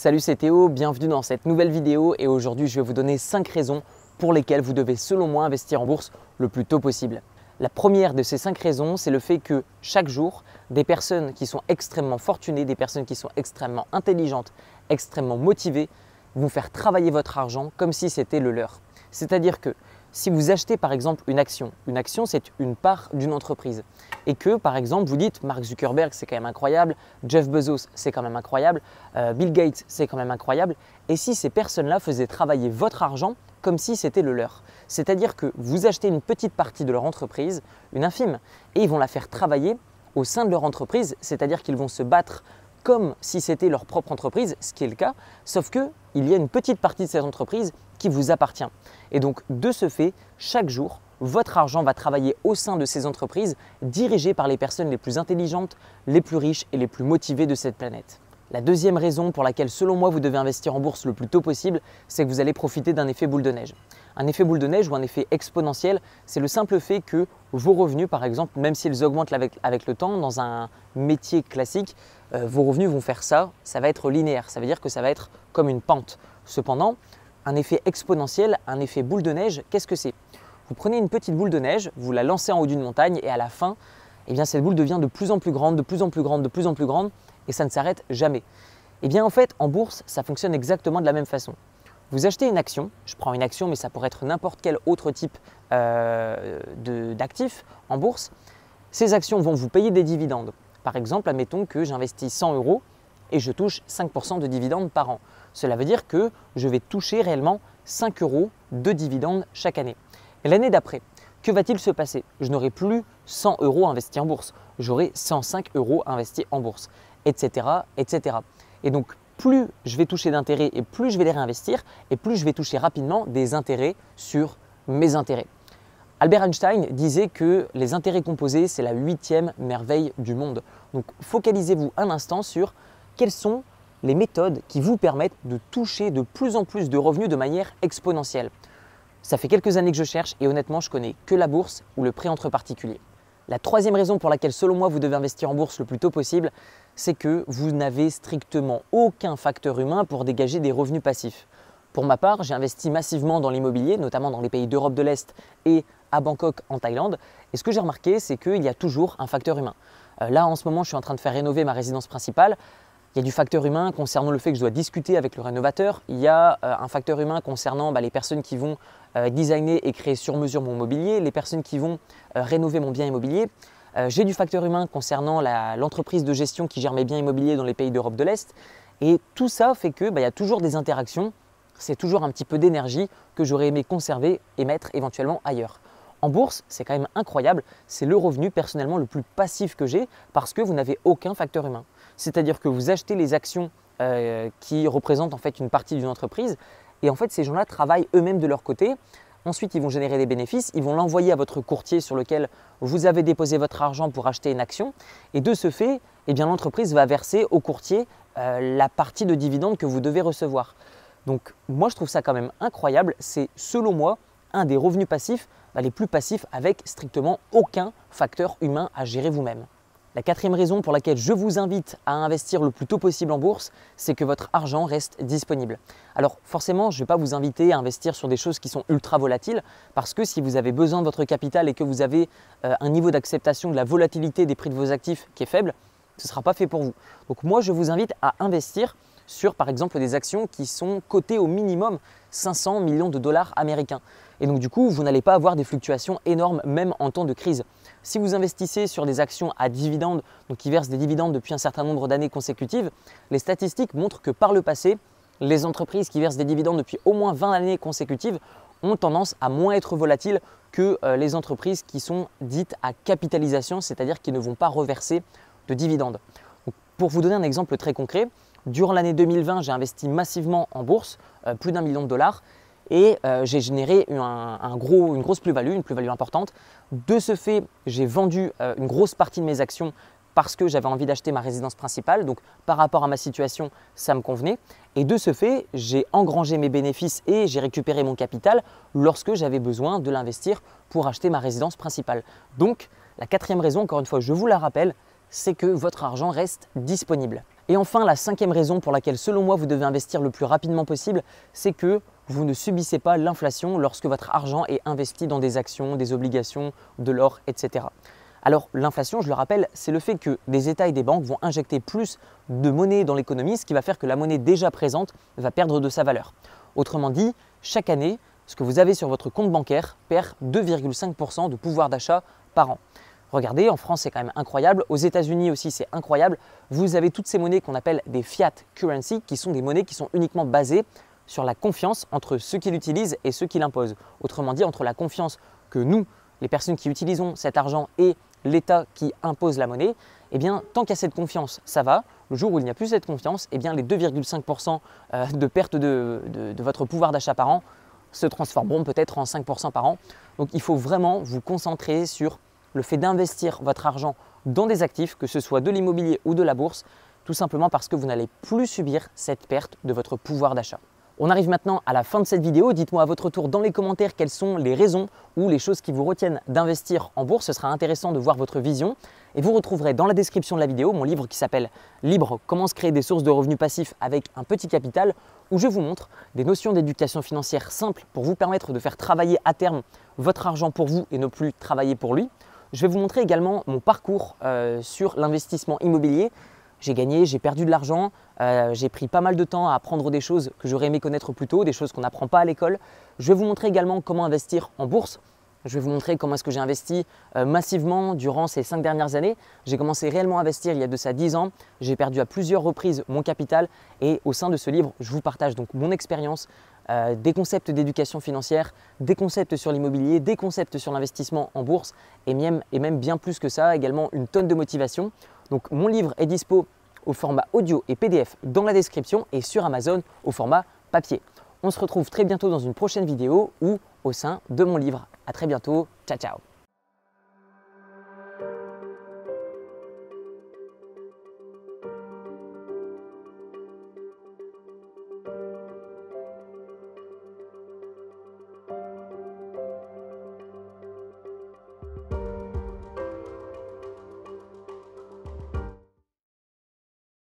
Salut c'est Théo, bienvenue dans cette nouvelle vidéo et aujourd'hui je vais vous donner 5 raisons pour lesquelles vous devez selon moi investir en bourse le plus tôt possible. La première de ces 5 raisons, c'est le fait que chaque jour, des personnes qui sont extrêmement fortunées, des personnes qui sont extrêmement intelligentes, extrêmement motivées, vont faire travailler votre argent comme si c'était le leur. C'est-à-dire que si vous achetez par exemple une action, une action c'est une part d'une entreprise, et que par exemple vous dites Mark Zuckerberg c'est quand même incroyable, Jeff Bezos c'est quand même incroyable, euh, Bill Gates c'est quand même incroyable, et si ces personnes-là faisaient travailler votre argent comme si c'était le leur. C'est-à-dire que vous achetez une petite partie de leur entreprise, une infime, et ils vont la faire travailler au sein de leur entreprise, c'est-à-dire qu'ils vont se battre comme si c'était leur propre entreprise, ce qui est le cas, sauf qu'il y a une petite partie de cette entreprise qui vous appartient. Et donc, de ce fait, chaque jour, votre argent va travailler au sein de ces entreprises dirigées par les personnes les plus intelligentes, les plus riches et les plus motivées de cette planète. La deuxième raison pour laquelle, selon moi, vous devez investir en bourse le plus tôt possible, c'est que vous allez profiter d'un effet boule de neige. Un effet boule de neige ou un effet exponentiel, c'est le simple fait que vos revenus, par exemple, même s'ils augmentent avec, le temps dans un métier classique, euh, vos revenus vont faire ça, ça va être linéaire, ça veut dire que ça va être comme une pente. Cependant, un effet exponentiel, un effet boule de neige, qu'est-ce que c'est? Vous prenez une petite boule de neige, vous la lancez en haut d'une montagne et à la fin, eh bien, cette boule devient de plus en plus grande, de plus en plus grande, de plus en plus grande et ça ne s'arrête jamais. Eh bien en fait, en bourse, ça fonctionne exactement de la même façon. Vous achetez une action, je prends une action, mais ça pourrait être n'importe quel autre type euh, d'actif en bourse. Ces actions vont vous payer des dividendes. Par exemple, admettons que j'investis 100 euros et je touche 5% de dividendes par an. Cela veut dire que je vais toucher réellement 5 euros de dividendes chaque année. L'année d'après, que va-t-il se passer? Je n'aurai plus 100 euros investis en bourse, j'aurai 105 euros investis en bourse, etc., etc. Et donc, plus je vais toucher d'intérêts et plus je vais les réinvestir, et plus je vais toucher rapidement des intérêts sur mes intérêts. Albert Einstein disait que les intérêts composés, c'est la huitième merveille du monde. Donc focalisez-vous un instant sur quelles sont les méthodes qui vous permettent de toucher de plus en plus de revenus de manière exponentielle? Ça fait quelques années que je cherche et honnêtement, je connais que la bourse ou le prêt entre particuliers. La troisième raison pour laquelle, selon moi, vous devez investir en bourse le plus tôt possible, c'est que vous n'avez strictement aucun facteur humain pour dégager des revenus passifs. Pour ma part, j'ai investi massivement dans l'immobilier, notamment dans les pays d'Europe de l'Est et à Bangkok en Thaïlande. Et ce que j'ai remarqué, c'est qu'il y a toujours un facteur humain. Euh, là, en ce moment, je suis en train de faire rénover ma résidence principale. Il y a du facteur humain concernant le fait que je dois discuter avec le rénovateur. Il y a euh, un facteur humain concernant bah, les personnes qui vont euh, designer et créer sur mesure mon mobilier, les personnes qui vont euh, rénover mon bien immobilier. J'ai du facteur humain concernant l'entreprise de gestion qui gère mes biens immobiliers dans les pays d'Europe de l'Est. Et tout ça fait qu'il bah, y a toujours des interactions. C'est toujours un petit peu d'énergie que j'aurais aimé conserver et mettre éventuellement ailleurs. En bourse, c'est quand même incroyable, c'est le revenu personnellement le plus passif que j'ai parce que vous n'avez aucun facteur humain. C'est-à-dire que vous achetez les actions euh, qui représentent en fait une partie d'une entreprise et en fait ces gens-là travaillent eux-mêmes de leur côté. Ensuite, ils vont générer des bénéfices, ils vont l'envoyer à votre courtier sur lequel vous avez déposé votre argent pour acheter une action et de ce fait, eh l'entreprise va verser au courtier euh, la partie de dividendes que vous devez recevoir. Donc moi je trouve ça quand même incroyable, c'est selon moi un des revenus passifs bah, les plus passifs avec strictement aucun facteur humain à gérer vous-même. La quatrième raison pour laquelle je vous invite à investir le plus tôt possible en bourse, c'est que votre argent reste disponible. Alors forcément, je ne vais pas vous inviter à investir sur des choses qui sont ultra volatiles, parce que si vous avez besoin de votre capital et que vous avez euh, un niveau d'acceptation de la volatilité des prix de vos actifs qui est faible, ce ne sera pas fait pour vous. Donc moi, je vous invite à investir sur par exemple des actions qui sont cotées au minimum 500 millions de dollars américains. Et donc du coup, vous n'allez pas avoir des fluctuations énormes même en temps de crise. Si vous investissez sur des actions à dividendes, donc qui versent des dividendes depuis un certain nombre d'années consécutives, les statistiques montrent que par le passé, les entreprises qui versent des dividendes depuis au moins 20 années consécutives ont tendance à moins être volatiles que euh, les entreprises qui sont dites à capitalisation, c'est-à-dire qui ne vont pas reverser de dividendes. pour vous donner un exemple très concret, durant l'année 2020, j'ai investi massivement en bourse, euh, plus d'un million de dollars, et euh, j'ai généré un, gros, une grosse plus-value, une plus-value importante. De ce fait, j'ai vendu euh, une grosse partie de mes actions parce que j'avais envie d'acheter ma résidence principale. Donc par rapport à ma situation, ça me convenait. Et de ce fait, j'ai engrangé mes bénéfices et j'ai récupéré mon capital lorsque j'avais besoin de l'investir pour acheter ma résidence principale. Donc la quatrième raison, encore une fois, je vous la rappelle, c'est que votre argent reste disponible. Et enfin, la cinquième raison pour laquelle selon moi vous devez investir le plus rapidement possible, c'est que vous ne subissez pas l'inflation lorsque votre argent est investi dans des actions, des obligations, de l'or, etc. Alors l'inflation, je le rappelle, c'est le fait que des États et des banques vont injecter plus de monnaie dans l'économie, ce qui va faire que la monnaie déjà présente va perdre de sa valeur. Autrement dit, chaque année, ce que vous avez sur votre compte bancaire perd 2,5% de pouvoir d'achat par an. Regardez, en France c'est quand même incroyable, aux États-Unis aussi c'est incroyable. Vous avez toutes ces monnaies qu'on appelle des fiat currency, qui sont des monnaies qui sont uniquement basées sur la confiance entre ceux qui l'utilisent et ceux qui l'imposent. Autrement dit, entre la confiance que nous, les personnes qui utilisons cet argent et l'État qui impose la monnaie, eh bien, tant qu'il y a cette confiance, ça va. Le jour où il n'y a plus cette confiance, eh bien, les 2,5% euh, de perte de, de votre pouvoir d'achat par an se transformeront peut-être en 5% par an. Donc, il faut vraiment vous concentrer sur le fait d'investir votre argent dans des actifs, que ce soit de l'immobilier ou de la bourse, tout simplement parce que vous n'allez plus subir cette perte de votre pouvoir d'achat. On arrive maintenant à la fin de cette vidéo. Dites-moi à votre tour dans les commentaires quelles sont les raisons ou les choses qui vous retiennent d'investir en bourse. Ce sera intéressant de voir votre vision. Et vous retrouverez dans la description de la vidéo mon livre qui s'appelle Libre, comment se créer des sources de revenus passifs avec un petit capital, où je vous montre des notions d'éducation financière simples pour vous permettre de faire travailler à terme votre argent pour vous et ne plus travailler pour lui. Je vais vous montrer également mon parcours euh, sur l'investissement immobilier. J'ai gagné, j'ai perdu de l'argent, euh, j'ai pris pas mal de temps à apprendre des choses que j'aurais aimé connaître plus tôt, des choses qu'on n'apprend pas à l'école. Je vais vous montrer également comment investir en bourse. Je vais vous montrer comment est-ce que j'ai investi euh, massivement durant ces cinq dernières années. J'ai commencé réellement à investir il y a de ça 10 ans. J'ai perdu à plusieurs reprises mon capital et au sein de ce livre, je vous partage donc mon expérience, euh, des concepts d'éducation financière, des concepts sur l'immobilier, des concepts sur l'investissement en bourse et même, et même bien plus que ça, également une tonne de motivation. Donc mon livre est dispo au format audio et PDF dans la description et sur Amazon au format papier. On se retrouve très bientôt dans une prochaine vidéo ou au sein de mon livre. A très bientôt, ciao ciao